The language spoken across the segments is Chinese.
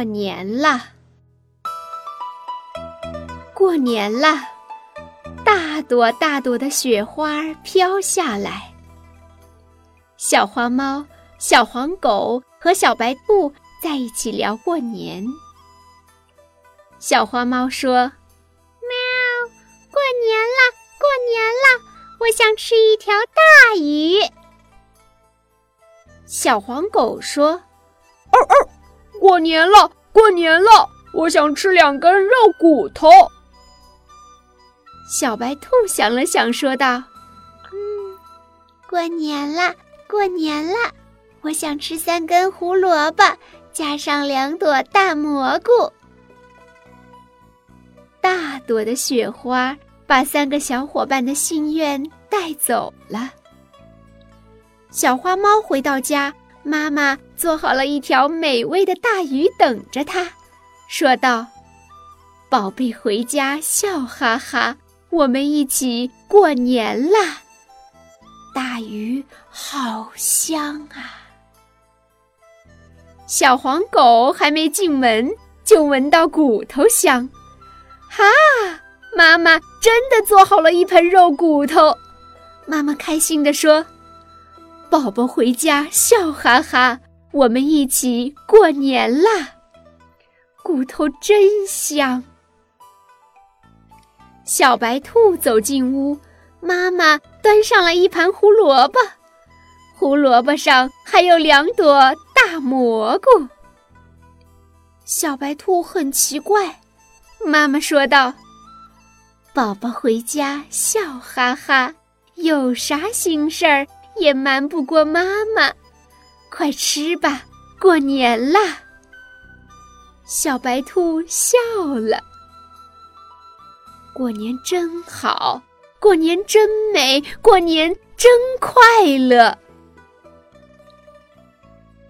过年了，过年了，大朵大朵的雪花飘下来。小花猫、小黄狗和小白兔在一起聊过年。小花猫说：“喵，过年了，过年了，我想吃一条大鱼。”小黄狗说：“哦哦。”过年了，过年了！我想吃两根肉骨头。小白兔想了想，说道：“嗯，过年了，过年了！我想吃三根胡萝卜，加上两朵大蘑菇。”大朵的雪花把三个小伙伴的心愿带走了。小花猫回到家。妈妈做好了一条美味的大鱼等着他，说道：“宝贝，回家笑哈哈，我们一起过年啦！大鱼好香啊！”小黄狗还没进门，就闻到骨头香，哈！妈妈真的做好了一盆肉骨头，妈妈开心地说。宝宝回家笑哈哈，我们一起过年啦！骨头真香。小白兔走进屋，妈妈端上了一盘胡萝卜，胡萝卜上还有两朵大蘑菇。小白兔很奇怪，妈妈说道：“宝宝回家笑哈哈，有啥心事儿？”也瞒不过妈妈，快吃吧，过年啦！小白兔笑了。过年真好，过年真美，过年真快乐。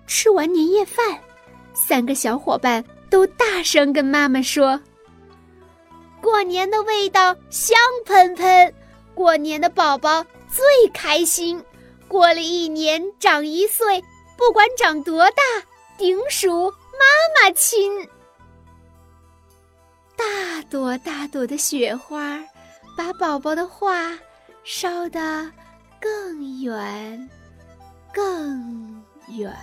吃完年夜饭，三个小伙伴都大声跟妈妈说：“过年的味道香喷喷，过年的宝宝最开心。”过了一年长一岁，不管长多大，顶属妈妈亲。大朵大朵的雪花，把宝宝的画烧得更远，更远。